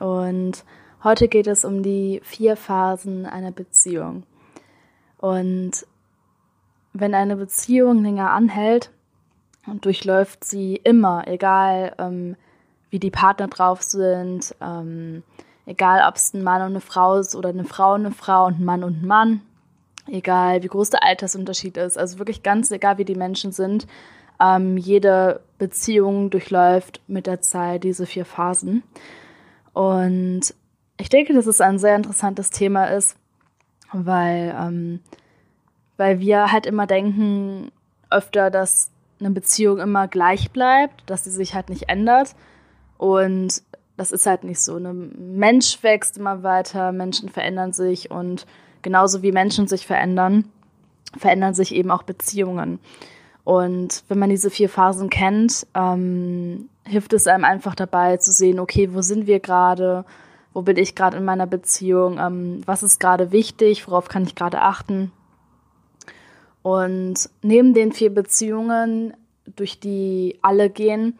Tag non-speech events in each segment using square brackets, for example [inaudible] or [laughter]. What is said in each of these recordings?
Und heute geht es um die vier Phasen einer Beziehung. Und wenn eine Beziehung länger anhält, durchläuft sie immer, egal ähm, wie die Partner drauf sind, ähm, egal ob es ein Mann und eine Frau ist oder eine Frau und eine Frau und ein Mann und ein Mann, egal wie groß der Altersunterschied ist, also wirklich ganz egal wie die Menschen sind, ähm, jede Beziehung durchläuft mit der Zeit diese vier Phasen. Und ich denke, dass es ein sehr interessantes Thema ist, weil, ähm, weil wir halt immer denken, öfter, dass eine Beziehung immer gleich bleibt, dass sie sich halt nicht ändert. Und das ist halt nicht so. Ein Mensch wächst immer weiter, Menschen verändern sich und genauso wie Menschen sich verändern, verändern sich eben auch Beziehungen. Und wenn man diese vier Phasen kennt, ähm, hilft es einem einfach dabei zu sehen, okay, wo sind wir gerade, wo bin ich gerade in meiner Beziehung, ähm, was ist gerade wichtig, worauf kann ich gerade achten. Und neben den vier Beziehungen, durch die alle gehen,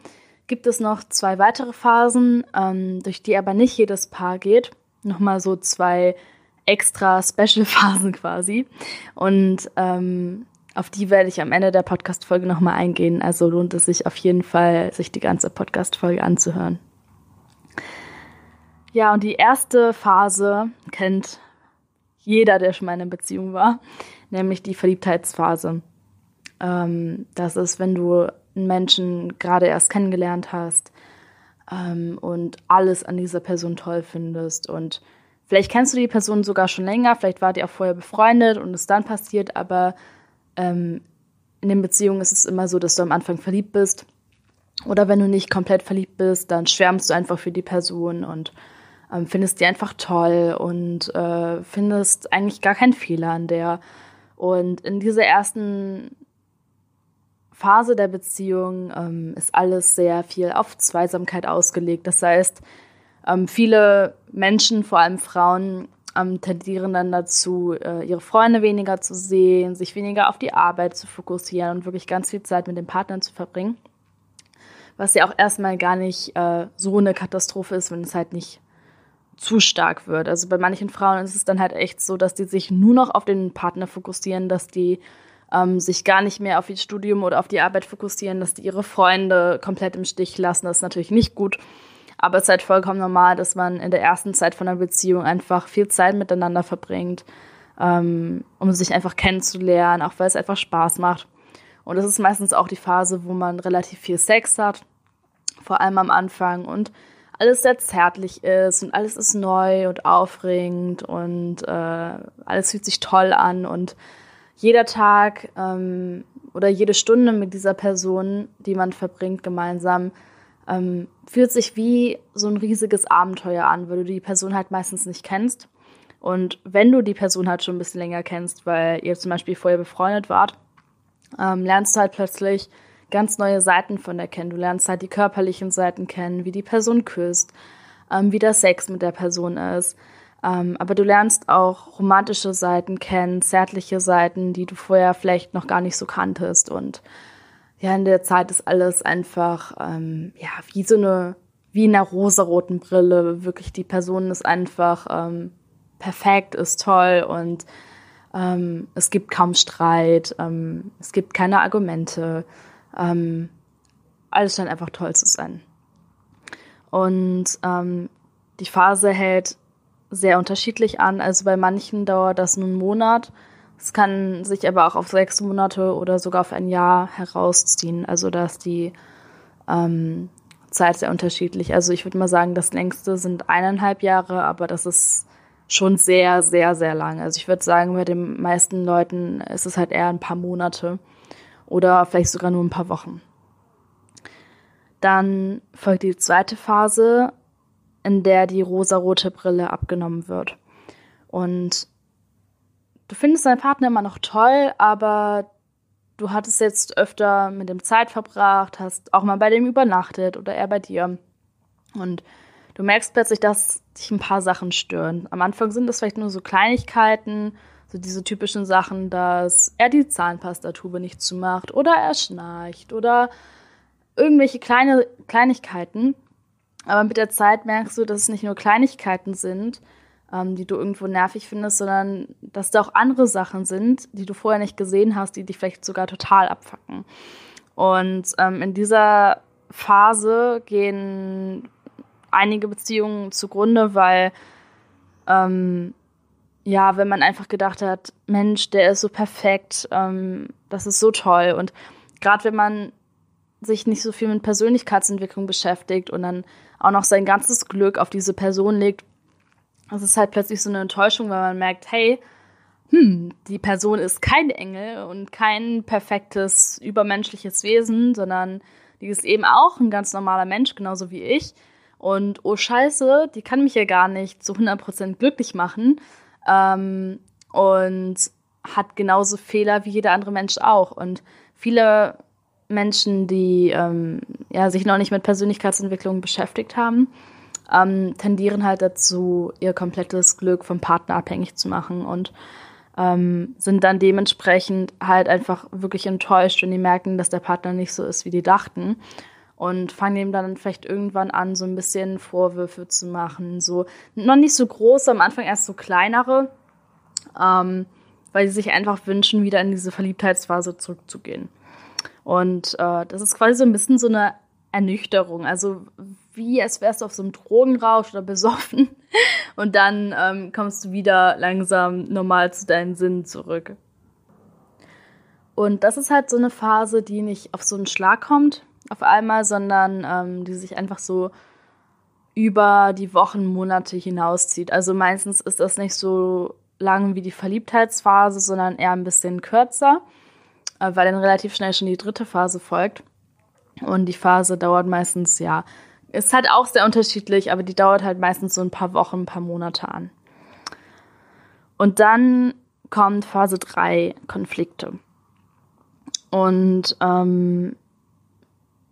gibt es noch zwei weitere Phasen, ähm, durch die aber nicht jedes Paar geht. Nochmal so zwei extra [laughs] Special-Phasen quasi. Und ähm, auf die werde ich am Ende der Podcast-Folge nochmal eingehen. Also lohnt es sich auf jeden Fall, sich die ganze Podcast-Folge anzuhören. Ja, und die erste Phase kennt jeder, der schon mal in einer Beziehung war, nämlich die Verliebtheitsphase. Ähm, das ist, wenn du einen Menschen gerade erst kennengelernt hast ähm, und alles an dieser Person toll findest und vielleicht kennst du die Person sogar schon länger, vielleicht war die auch vorher befreundet und es dann passiert, aber ähm, in den Beziehungen ist es immer so, dass du am Anfang verliebt bist. Oder wenn du nicht komplett verliebt bist, dann schwärmst du einfach für die Person und ähm, findest die einfach toll und äh, findest eigentlich gar keinen Fehler an der. Und in dieser ersten Phase der Beziehung ähm, ist alles sehr viel auf Zweisamkeit ausgelegt. Das heißt, ähm, viele Menschen, vor allem Frauen, ähm, tendieren dann dazu, äh, ihre Freunde weniger zu sehen, sich weniger auf die Arbeit zu fokussieren und wirklich ganz viel Zeit mit den Partnern zu verbringen. Was ja auch erstmal gar nicht äh, so eine Katastrophe ist, wenn es halt nicht zu stark wird. Also bei manchen Frauen ist es dann halt echt so, dass die sich nur noch auf den Partner fokussieren, dass die ähm, sich gar nicht mehr auf ihr Studium oder auf die Arbeit fokussieren, dass die ihre Freunde komplett im Stich lassen. Das ist natürlich nicht gut. Aber es ist halt vollkommen normal, dass man in der ersten Zeit von einer Beziehung einfach viel Zeit miteinander verbringt, ähm, um sich einfach kennenzulernen, auch weil es einfach Spaß macht. Und das ist meistens auch die Phase, wo man relativ viel Sex hat, vor allem am Anfang und alles sehr zärtlich ist und alles ist neu und aufregend und äh, alles fühlt sich toll an und jeder Tag ähm, oder jede Stunde mit dieser Person, die man verbringt gemeinsam, ähm, fühlt sich wie so ein riesiges Abenteuer an, weil du die Person halt meistens nicht kennst. Und wenn du die Person halt schon ein bisschen länger kennst, weil ihr zum Beispiel vorher befreundet wart, ähm, lernst du halt plötzlich ganz neue Seiten von der kennen. Du lernst halt die körperlichen Seiten kennen, wie die Person küsst, ähm, wie der Sex mit der Person ist. Ähm, aber du lernst auch romantische Seiten kennen, zärtliche Seiten, die du vorher vielleicht noch gar nicht so kanntest. Und ja, in der Zeit ist alles einfach, ähm, ja, wie so eine, wie in einer rosaroten Brille. Wirklich, die Person ist einfach ähm, perfekt, ist toll und ähm, es gibt kaum Streit, ähm, es gibt keine Argumente. Ähm, alles scheint einfach toll zu sein. Und ähm, die Phase hält sehr unterschiedlich an. Also bei manchen dauert das nur einen Monat, es kann sich aber auch auf sechs Monate oder sogar auf ein Jahr herausziehen. Also da ist die ähm, Zeit sehr unterschiedlich. Also ich würde mal sagen, das längste sind eineinhalb Jahre, aber das ist schon sehr, sehr, sehr lang. Also ich würde sagen, bei den meisten Leuten ist es halt eher ein paar Monate oder vielleicht sogar nur ein paar Wochen. Dann folgt die zweite Phase, in der die rosarote Brille abgenommen wird. Und du findest deinen Partner immer noch toll, aber du hattest jetzt öfter mit dem Zeit verbracht, hast auch mal bei dem übernachtet oder er bei dir. Und du merkst plötzlich, dass dich ein paar Sachen stören. Am Anfang sind das vielleicht nur so Kleinigkeiten, so diese typischen Sachen, dass er die Zahnpastatube nicht zumacht oder er schnarcht oder irgendwelche kleine Kleinigkeiten. Aber mit der Zeit merkst du, dass es nicht nur Kleinigkeiten sind, ähm, die du irgendwo nervig findest, sondern dass da auch andere Sachen sind, die du vorher nicht gesehen hast, die dich vielleicht sogar total abfacken. Und ähm, in dieser Phase gehen einige Beziehungen zugrunde, weil ähm, ja, wenn man einfach gedacht hat, Mensch, der ist so perfekt, ähm, das ist so toll. Und gerade wenn man sich nicht so viel mit Persönlichkeitsentwicklung beschäftigt und dann auch noch sein ganzes Glück auf diese Person legt, das ist halt plötzlich so eine Enttäuschung, weil man merkt, hey, hm, die Person ist kein Engel und kein perfektes, übermenschliches Wesen, sondern die ist eben auch ein ganz normaler Mensch, genauso wie ich. Und oh Scheiße, die kann mich ja gar nicht zu 100% glücklich machen. Ähm, und hat genauso Fehler wie jeder andere Mensch auch. Und viele Menschen, die ähm, ja, sich noch nicht mit Persönlichkeitsentwicklung beschäftigt haben, ähm, tendieren halt dazu, ihr komplettes Glück vom Partner abhängig zu machen und ähm, sind dann dementsprechend halt einfach wirklich enttäuscht, wenn die merken, dass der Partner nicht so ist, wie die dachten. Und fangen ihm dann vielleicht irgendwann an, so ein bisschen Vorwürfe zu machen. So noch nicht so große, am Anfang erst so kleinere, ähm, weil sie sich einfach wünschen, wieder in diese Verliebtheitsphase zurückzugehen. Und äh, das ist quasi so ein bisschen so eine Ernüchterung. Also wie als wärst du auf so einem Drogenrausch oder besoffen. [laughs] Und dann ähm, kommst du wieder langsam normal zu deinen Sinnen zurück. Und das ist halt so eine Phase, die nicht auf so einen Schlag kommt auf einmal, sondern ähm, die sich einfach so über die Wochen, Monate hinauszieht. Also meistens ist das nicht so lang wie die Verliebtheitsphase, sondern eher ein bisschen kürzer. Äh, weil dann relativ schnell schon die dritte Phase folgt. Und die Phase dauert meistens, ja, ist halt auch sehr unterschiedlich, aber die dauert halt meistens so ein paar Wochen, ein paar Monate an. Und dann kommt Phase 3, Konflikte. Und ähm,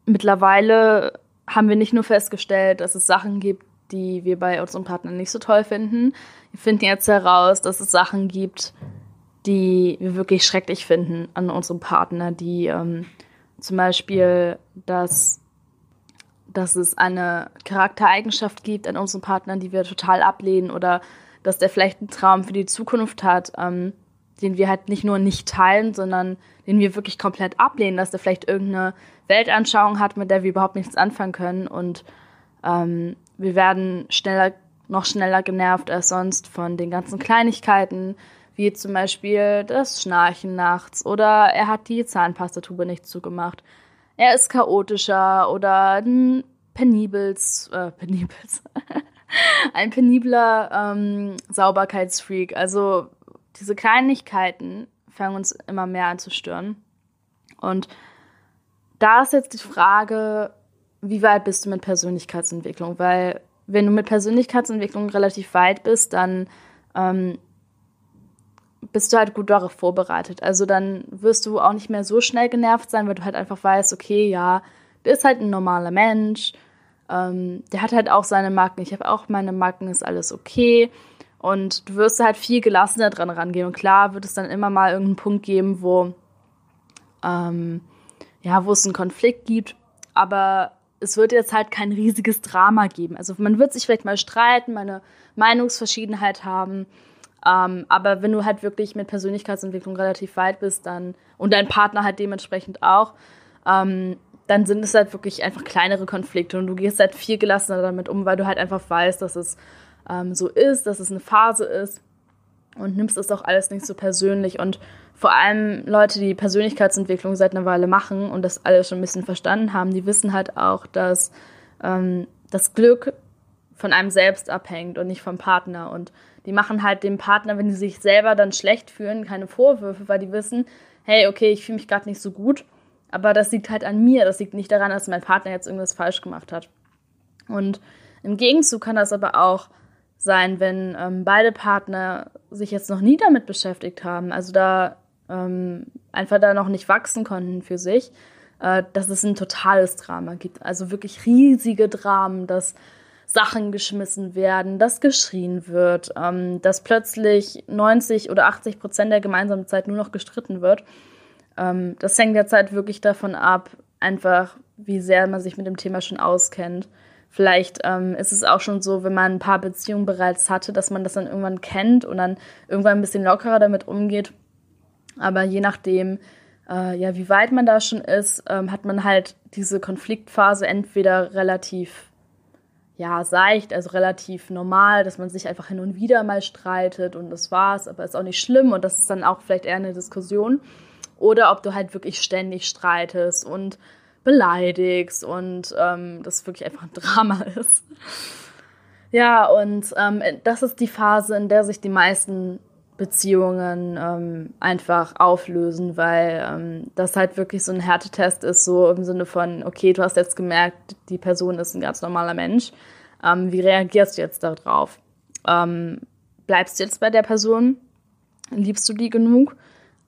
mittlerweile haben wir nicht nur festgestellt, dass es Sachen gibt, die wir bei unserem Partner nicht so toll finden. Wir finden jetzt heraus, dass es Sachen gibt, die wir wirklich schrecklich finden an unserem Partner, die ähm, zum Beispiel, dass, dass es eine Charaktereigenschaft gibt an unserem Partner, die wir total ablehnen oder dass der vielleicht einen Traum für die Zukunft hat, ähm, den wir halt nicht nur nicht teilen, sondern den wir wirklich komplett ablehnen, dass der vielleicht irgendeine Weltanschauung hat, mit der wir überhaupt nichts anfangen können und ähm, wir werden schneller, noch schneller genervt als sonst von den ganzen Kleinigkeiten, wie zum Beispiel das Schnarchen nachts oder er hat die Zahnpastatube nicht zugemacht. Er ist chaotischer oder ein penibels, äh, penibels, [laughs] ein penibler ähm, Sauberkeitsfreak. Also diese Kleinigkeiten fangen uns immer mehr an zu stören. Und da ist jetzt die Frage, wie weit bist du mit Persönlichkeitsentwicklung? Weil wenn du mit Persönlichkeitsentwicklung relativ weit bist, dann ähm, bist du halt gut darauf vorbereitet. Also dann wirst du auch nicht mehr so schnell genervt sein, weil du halt einfach weißt, okay, ja, der ist halt ein normaler Mensch, ähm, der hat halt auch seine Marken, ich habe auch meine Marken, ist alles okay. Und du wirst halt viel gelassener dran rangehen. Und klar wird es dann immer mal irgendeinen Punkt geben, wo, ähm, ja, wo es einen Konflikt gibt, aber es wird jetzt halt kein riesiges Drama geben. Also man wird sich vielleicht mal streiten, mal eine Meinungsverschiedenheit haben, ähm, aber wenn du halt wirklich mit Persönlichkeitsentwicklung relativ weit bist, dann und dein Partner halt dementsprechend auch, ähm, dann sind es halt wirklich einfach kleinere Konflikte und du gehst halt viel gelassener damit um, weil du halt einfach weißt, dass es ähm, so ist, dass es eine Phase ist und nimmst es auch alles nicht so persönlich. Und vor allem Leute, die Persönlichkeitsentwicklung seit einer Weile machen und das alles schon ein bisschen verstanden haben, die wissen halt auch, dass ähm, das Glück von einem selbst abhängt und nicht vom Partner. Und die machen halt dem Partner, wenn die sich selber dann schlecht fühlen, keine Vorwürfe, weil die wissen, hey, okay, ich fühle mich gerade nicht so gut, aber das liegt halt an mir, das liegt nicht daran, dass mein Partner jetzt irgendwas falsch gemacht hat. Und Im Gegenzug kann das aber auch sein, wenn ähm, beide Partner sich jetzt noch nie damit beschäftigt haben, also da ähm, einfach da noch nicht wachsen konnten für sich, äh, dass es ein totales Drama gibt. Also wirklich riesige Dramen, dass Sachen geschmissen werden, dass geschrien wird, ähm, dass plötzlich 90 oder 80 Prozent der gemeinsamen Zeit nur noch gestritten wird. Ähm, das hängt derzeit wirklich davon ab, einfach wie sehr man sich mit dem Thema schon auskennt. Vielleicht ähm, ist es auch schon so, wenn man ein paar Beziehungen bereits hatte, dass man das dann irgendwann kennt und dann irgendwann ein bisschen lockerer damit umgeht. Aber je nachdem, äh, ja, wie weit man da schon ist, ähm, hat man halt diese Konfliktphase entweder relativ ja, seicht, also relativ normal, dass man sich einfach hin und wieder mal streitet und das war's, aber ist auch nicht schlimm und das ist dann auch vielleicht eher eine Diskussion. Oder ob du halt wirklich ständig streitest und beleidigst und ähm, das wirklich einfach ein [laughs] Drama ist. Ja, und ähm, das ist die Phase, in der sich die meisten Beziehungen ähm, einfach auflösen, weil ähm, das halt wirklich so ein Härtetest ist, so im Sinne von, okay, du hast jetzt gemerkt, die Person ist ein ganz normaler Mensch. Ähm, wie reagierst du jetzt darauf? Ähm, bleibst du jetzt bei der Person? Liebst du die genug?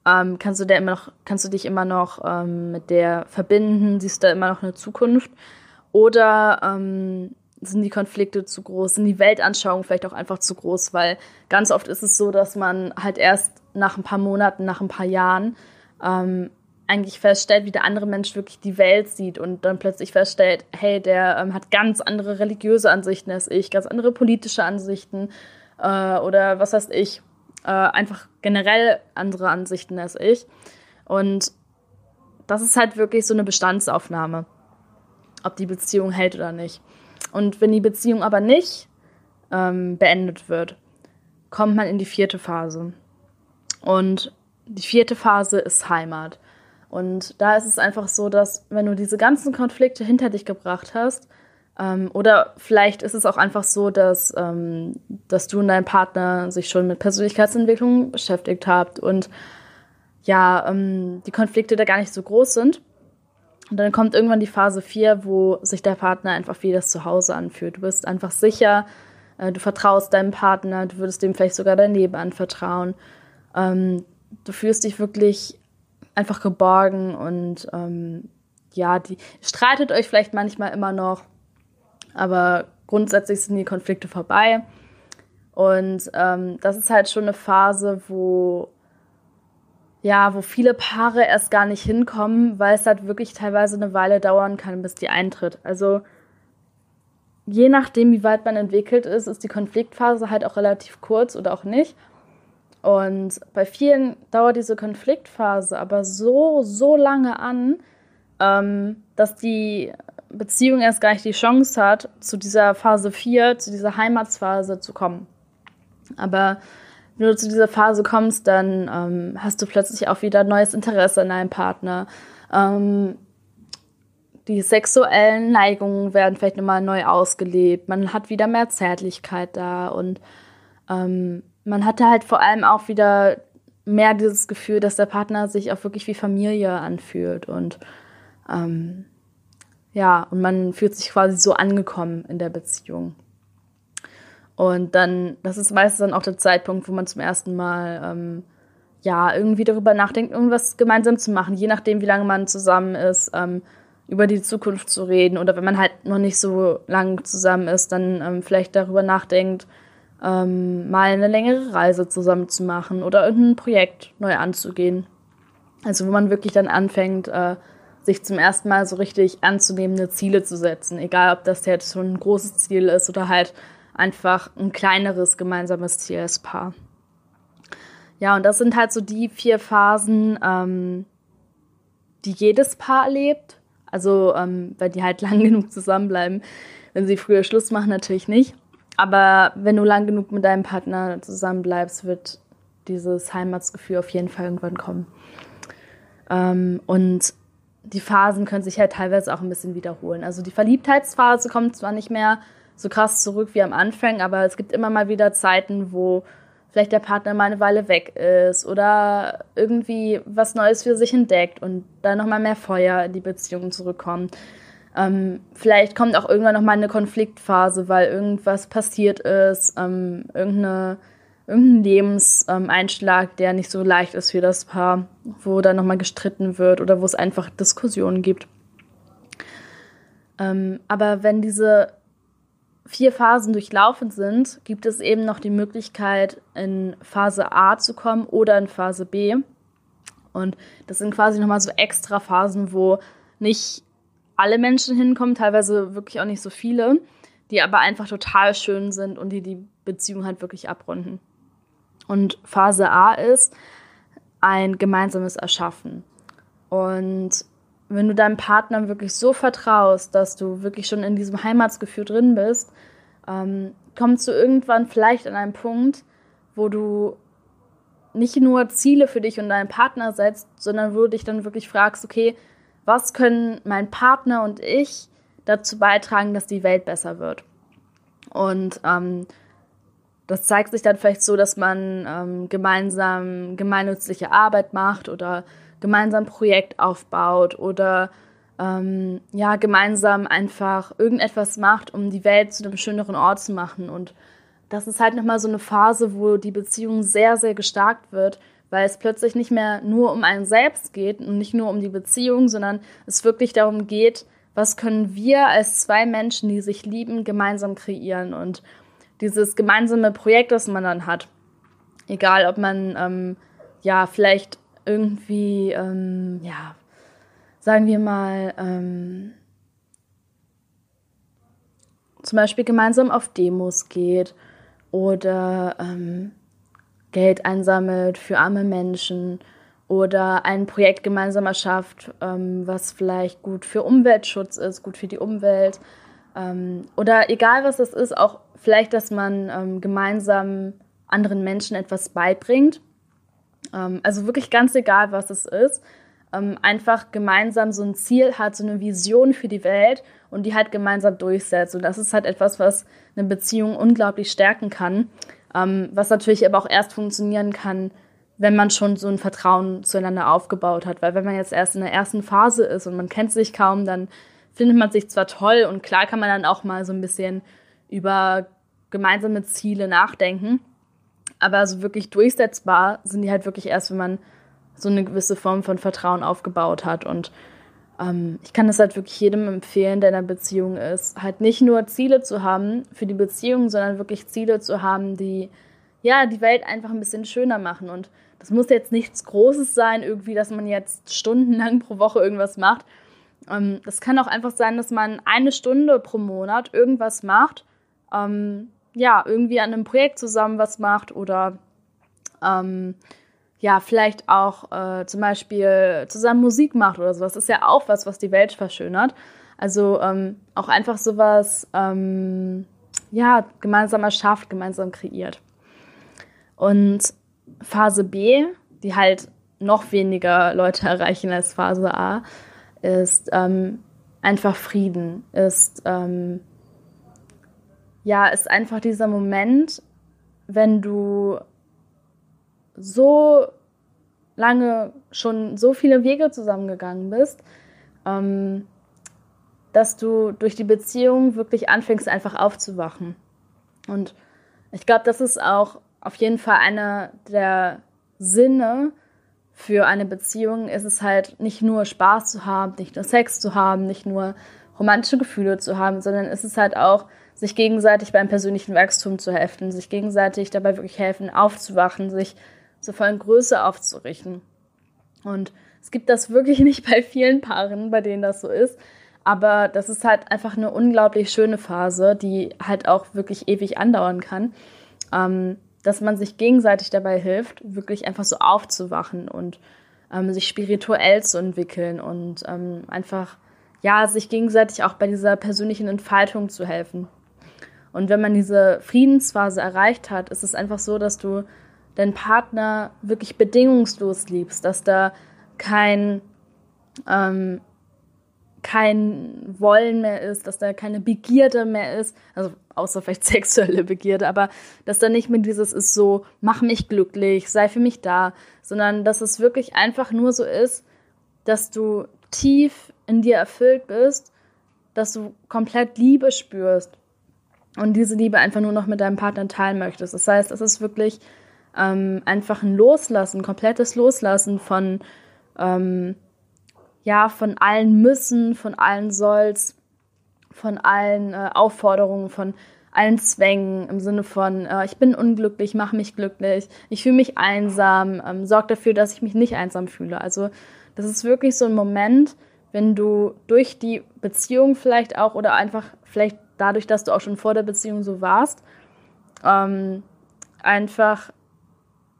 ähm, kannst du der immer noch, kannst du dich immer noch ähm, mit der verbinden, siehst da immer noch eine Zukunft? Oder sind die Konflikte zu groß, sind die Weltanschauungen vielleicht auch einfach zu groß, weil ganz oft ist es so, dass man halt erst nach ein paar Monaten, nach ein paar Jahren ähm, eigentlich feststellt, wie der andere Mensch wirklich die Welt sieht und dann plötzlich feststellt, hey, der ähm, hat ganz andere religiöse Ansichten als ich, ganz andere politische Ansichten äh, oder was weiß ich äh, einfach generell andere Ansichten als ich. Und das ist halt wirklich so eine Bestandsaufnahme, ob die Beziehung hält oder nicht. Und wenn die Beziehung aber nicht ähm, beendet wird, kommt man in die vierte Phase. Und die vierte Phase ist Heimat. Und da ist es einfach so, dass wenn du diese ganzen Konflikte hinter dich gebracht hast, ähm, oder vielleicht ist es auch einfach so, dass, ähm, dass du und dein Partner sich schon mit Persönlichkeitsentwicklung beschäftigt habt und ja, ähm, die Konflikte da gar nicht so groß sind. Und dann kommt irgendwann die Phase 4, wo sich der Partner einfach wie das Zuhause anfühlt. Du bist einfach sicher, äh, du vertraust deinem Partner, du würdest dem vielleicht sogar dein Leben anvertrauen. Ähm, du fühlst dich wirklich einfach geborgen und ähm, ja, die streitet euch vielleicht manchmal immer noch, aber grundsätzlich sind die Konflikte vorbei. Und ähm, das ist halt schon eine Phase, wo ja, wo viele Paare erst gar nicht hinkommen, weil es halt wirklich teilweise eine Weile dauern kann, bis die eintritt. Also je nachdem, wie weit man entwickelt ist, ist die Konfliktphase halt auch relativ kurz oder auch nicht. Und bei vielen dauert diese Konfliktphase aber so, so lange an, ähm, dass die Beziehung erst gar nicht die Chance hat, zu dieser Phase 4, zu dieser Heimatsphase zu kommen. Aber wenn du zu dieser Phase kommst, dann ähm, hast du plötzlich auch wieder neues Interesse an deinem Partner. Ähm, die sexuellen Neigungen werden vielleicht nochmal neu ausgelebt. Man hat wieder mehr Zärtlichkeit da und ähm, man hatte halt vor allem auch wieder mehr dieses Gefühl, dass der Partner sich auch wirklich wie Familie anfühlt und ähm, ja, und man fühlt sich quasi so angekommen in der Beziehung. Und dann, das ist meistens dann auch der Zeitpunkt, wo man zum ersten Mal ähm, ja irgendwie darüber nachdenkt, irgendwas gemeinsam zu machen, je nachdem, wie lange man zusammen ist, ähm, über die Zukunft zu reden. Oder wenn man halt noch nicht so lang zusammen ist, dann ähm, vielleicht darüber nachdenkt, ähm, mal eine längere Reise zusammen zu machen oder irgendein Projekt neu anzugehen. Also wo man wirklich dann anfängt, äh, sich zum ersten Mal so richtig anzunehmende Ziele zu setzen. Egal, ob das jetzt schon ein großes Ziel ist oder halt einfach ein kleineres gemeinsames Ziel als Paar. Ja, und das sind halt so die vier Phasen, ähm, die jedes Paar erlebt. Also, ähm, weil die halt [laughs] lang genug zusammenbleiben. Wenn sie früher Schluss machen, natürlich nicht. Aber wenn du lang genug mit deinem Partner zusammenbleibst, wird dieses Heimatsgefühl auf jeden Fall irgendwann kommen. Ähm, und die Phasen können sich halt teilweise auch ein bisschen wiederholen. Also die Verliebtheitsphase kommt zwar nicht mehr so krass zurück wie am Anfang, aber es gibt immer mal wieder Zeiten, wo vielleicht der Partner mal eine Weile weg ist oder irgendwie was Neues für sich entdeckt und da nochmal mehr Feuer in die Beziehung zurückkommt. Ähm, vielleicht kommt auch irgendwann noch mal eine Konfliktphase, weil irgendwas passiert ist, ähm, irgendeine, irgendein Lebenseinschlag, der nicht so leicht ist für das Paar, wo dann noch mal gestritten wird oder wo es einfach Diskussionen gibt. Ähm, aber wenn diese vier Phasen durchlaufen sind, gibt es eben noch die Möglichkeit, in Phase A zu kommen oder in Phase B. Und das sind quasi nochmal so extra Phasen, wo nicht alle Menschen hinkommen, teilweise wirklich auch nicht so viele, die aber einfach total schön sind und die die Beziehung halt wirklich abrunden. Und Phase A ist ein gemeinsames Erschaffen. Und wenn du deinem Partner wirklich so vertraust, dass du wirklich schon in diesem Heimatsgefühl drin bist, ähm, kommst du irgendwann vielleicht an einen Punkt, wo du nicht nur Ziele für dich und deinen Partner setzt, sondern wo du dich dann wirklich fragst, okay, was können mein Partner und ich dazu beitragen, dass die Welt besser wird? Und ähm, das zeigt sich dann vielleicht so, dass man ähm, gemeinsam gemeinnützliche Arbeit macht oder gemeinsam ein Projekt aufbaut oder ähm, ja, gemeinsam einfach irgendetwas macht, um die Welt zu einem schöneren Ort zu machen. Und das ist halt nochmal so eine Phase, wo die Beziehung sehr, sehr gestärkt wird, weil es plötzlich nicht mehr nur um einen selbst geht und nicht nur um die Beziehung, sondern es wirklich darum geht, was können wir als zwei Menschen, die sich lieben, gemeinsam kreieren. Und dieses gemeinsame Projekt, das man dann hat, egal ob man ähm, ja vielleicht irgendwie, ähm, ja, sagen wir mal, ähm, zum Beispiel gemeinsam auf Demos geht oder ähm, Geld einsammelt für arme Menschen oder ein Projekt gemeinsam erschafft, ähm, was vielleicht gut für Umweltschutz ist, gut für die Umwelt. Ähm, oder egal was es ist, auch vielleicht, dass man ähm, gemeinsam anderen Menschen etwas beibringt also wirklich ganz egal, was es ist. Ähm, einfach gemeinsam so ein Ziel hat, so eine Vision für die Welt und die halt gemeinsam durchsetzt. Und das ist halt etwas, was eine Beziehung unglaublich stärken kann. Ähm, was natürlich aber auch erst funktionieren kann, wenn man schon so ein Vertrauen zueinander aufgebaut hat. Weil wenn man jetzt erst in der ersten Phase ist und man kennt sich kaum, dann findet man sich zwar toll und klar kann man dann auch mal so ein bisschen über gemeinsame Ziele nachdenken. Aber so wirklich durchsetzbar sind die halt wirklich erst, wenn man so eine gewisse Form von Vertrauen aufgebaut hat. Und ähm, ich kann das halt wirklich jedem empfehlen, der in einer Beziehung ist, halt nicht nur Ziele zu haben für die Beziehung, sondern wirklich Ziele zu haben, die ja die Welt einfach ein bisschen schöner machen. Und das muss jetzt nichts Großes sein, irgendwie, dass man jetzt stundenlang pro Woche irgendwas macht. Ähm, das kann auch einfach sein, dass man eine Stunde pro Monat irgendwas macht, ähm, ja, irgendwie an einem Projekt zusammen was macht oder ähm, ja, vielleicht auch äh, zum Beispiel zusammen Musik macht oder sowas. Das ist ja auch was, was die Welt verschönert. Also ähm, auch einfach sowas, ähm, ja, gemeinsam erschafft, gemeinsam kreiert. Und Phase B, die halt noch weniger Leute [laughs] erreichen als Phase A, ist ähm, einfach Frieden, ist ähm, ja, ist einfach dieser Moment, wenn du so lange schon so viele Wege zusammengegangen bist, ähm, dass du durch die Beziehung wirklich anfängst, einfach aufzuwachen. Und ich glaube, das ist auch auf jeden Fall einer der Sinne für eine Beziehung. Ist es halt nicht nur Spaß zu haben, nicht nur Sex zu haben, nicht nur romantische Gefühle zu haben, sondern ist es halt auch sich gegenseitig beim persönlichen Wachstum zu helfen, sich gegenseitig dabei wirklich helfen, aufzuwachen, sich zur vollen Größe aufzurichten. Und es gibt das wirklich [laughs] nicht bei vielen Paaren, bei denen das so ist. Aber das ist halt einfach eine unglaublich schöne Phase, die halt auch wirklich ewig andauern kann. Ähm, dass man sich gegenseitig dabei hilft, wirklich einfach so aufzuwachen und ähm, sich spirituell zu entwickeln und ähm, einfach, ja, sich gegenseitig auch bei dieser persönlichen Entfaltung zu helfen. Und wenn man diese Friedensphase erreicht hat, ist es einfach so, dass du deinen Partner wirklich bedingungslos liebst, dass da kein, ähm, kein Wollen mehr ist, dass da keine Begierde mehr ist, also außer vielleicht [laughs] sexuelle Begierde, aber dass da nicht mehr dieses ist so, mach mich glücklich, sei für mich da, sondern dass es wirklich einfach nur so ist, dass du tief in dir erfüllt bist dass du komplett Liebe spürst und diese Liebe einfach nur noch mit deinem Partner teilen möchtest. Das heißt, es ist wirklich ähm, einfach ein Loslassen, komplettes Loslassen von, ähm, ja, von allen Müssen, von allen Solls, von allen äh, Aufforderungen, von allen Zwängen im Sinne von, äh, ich bin unglücklich, mach mich glücklich, ich fühle mich einsam, ähm, sorg dafür, dass ich mich nicht einsam fühle. Also das ist wirklich so ein Moment, wenn du durch die Beziehung vielleicht auch oder einfach vielleicht dadurch, dass du auch schon vor der Beziehung so warst, ähm, einfach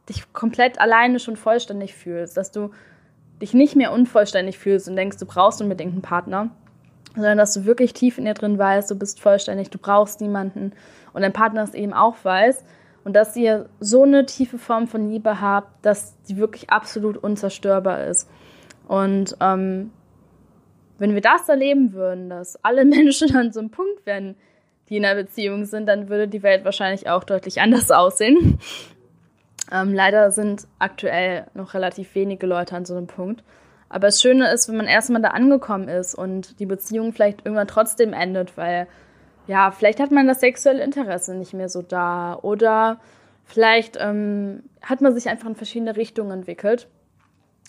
dich komplett alleine schon vollständig fühlst, dass du dich nicht mehr unvollständig fühlst und denkst, du brauchst unbedingt einen Partner, sondern dass du wirklich tief in dir drin weißt, du bist vollständig, du brauchst niemanden und dein Partner es eben auch weiß und dass ihr so eine tiefe Form von Liebe habt, dass sie wirklich absolut unzerstörbar ist. Und ähm, wenn wir das erleben würden, dass alle [laughs] Menschen an so einem Punkt wären, die in einer Beziehung sind, dann würde die Welt wahrscheinlich auch deutlich anders aussehen. Ähm, leider sind aktuell noch relativ wenige Leute an so einem Punkt. Aber das Schöne ist, wenn man erstmal da angekommen ist und die Beziehung vielleicht irgendwann trotzdem endet, weil ja, vielleicht hat man das sexuelle Interesse nicht mehr so da oder vielleicht ähm, hat man sich einfach in verschiedene Richtungen entwickelt.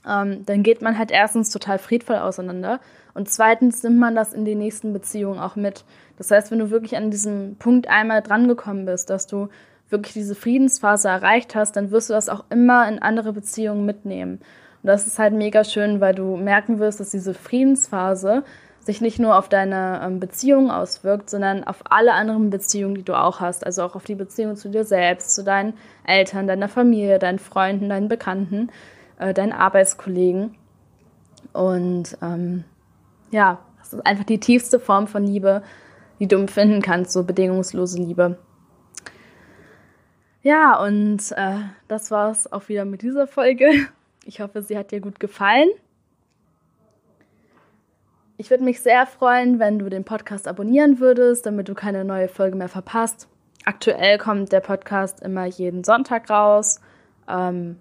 Ähm, dann geht man halt erstens total friedvoll auseinander und zweitens nimmt man das in die nächsten Beziehungen auch mit. Das heißt, wenn du wirklich an diesem Punkt einmal drangekommen bist, dass du wirklich diese Friedensphase erreicht hast, dann wirst du das auch immer in andere Beziehungen mitnehmen. Und das ist halt mega schön, weil du merken wirst, dass diese Friedensphase sich nicht nur auf deine ähm, Beziehung auswirkt, sondern auf alle anderen Beziehungen, die du auch hast. Also auch auf die Beziehung zu dir selbst, zu deinen Eltern, deiner Familie, deinen Freunden, deinen Bekannten, äh, deinen Arbeitskollegen. Und ähm, ja, das ist einfach die tiefste Form von Liebe, die du empfinden kannst, so bedingungslose Liebe. Ja, und äh, das war's auch wieder mit dieser Folge. Ich hoffe, sie hat dir gut gefallen. Ich würde mich sehr freuen, wenn du den Podcast abonnieren würdest, damit du keine neue Folge mehr verpasst. Aktuell kommt der Podcast immer jeden Sonntag raus. Ähm,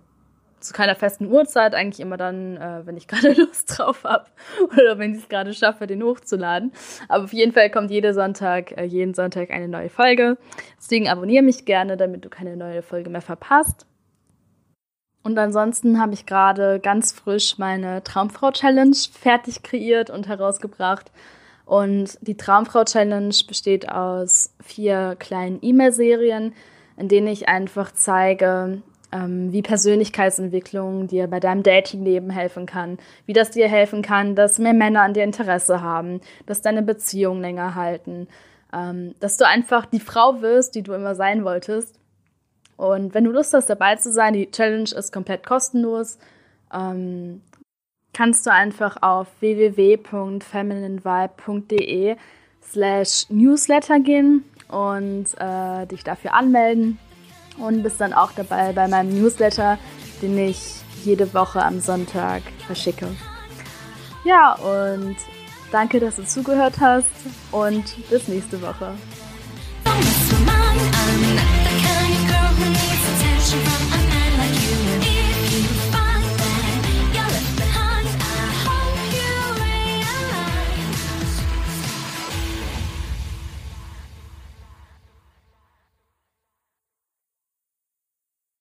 zu keiner festen Uhrzeit, eigentlich immer dann, äh, wenn ich [laughs] gerade Lust drauf habe oder wenn ich es gerade schaffe, den hochzuladen. Aber auf jeden Fall kommt jede Sonntag, äh, jeden Sonntag eine neue Folge. Deswegen abonniere mich gerne, damit du keine neue Folge mehr verpasst. Und ansonsten habe ich gerade ganz frisch meine Traumfrau-Challenge fertig kreiert und herausgebracht. Und die Traumfrau-Challenge besteht aus vier kleinen E-Mail-Serien, in denen ich einfach zeige, ähm, wie Persönlichkeitsentwicklung dir bei deinem Datingleben helfen kann, wie das dir helfen kann, dass mehr Männer an dir Interesse haben, dass deine Beziehungen länger halten, ähm, dass du einfach die Frau wirst, die du immer sein wolltest. Und wenn du Lust hast, dabei zu sein, die Challenge ist komplett kostenlos. Ähm, kannst du einfach auf www.femininevibe.de slash newsletter gehen und äh, dich dafür anmelden und bist dann auch dabei bei meinem Newsletter, den ich jede Woche am Sonntag verschicke. Ja, und danke, dass du zugehört hast und bis nächste Woche.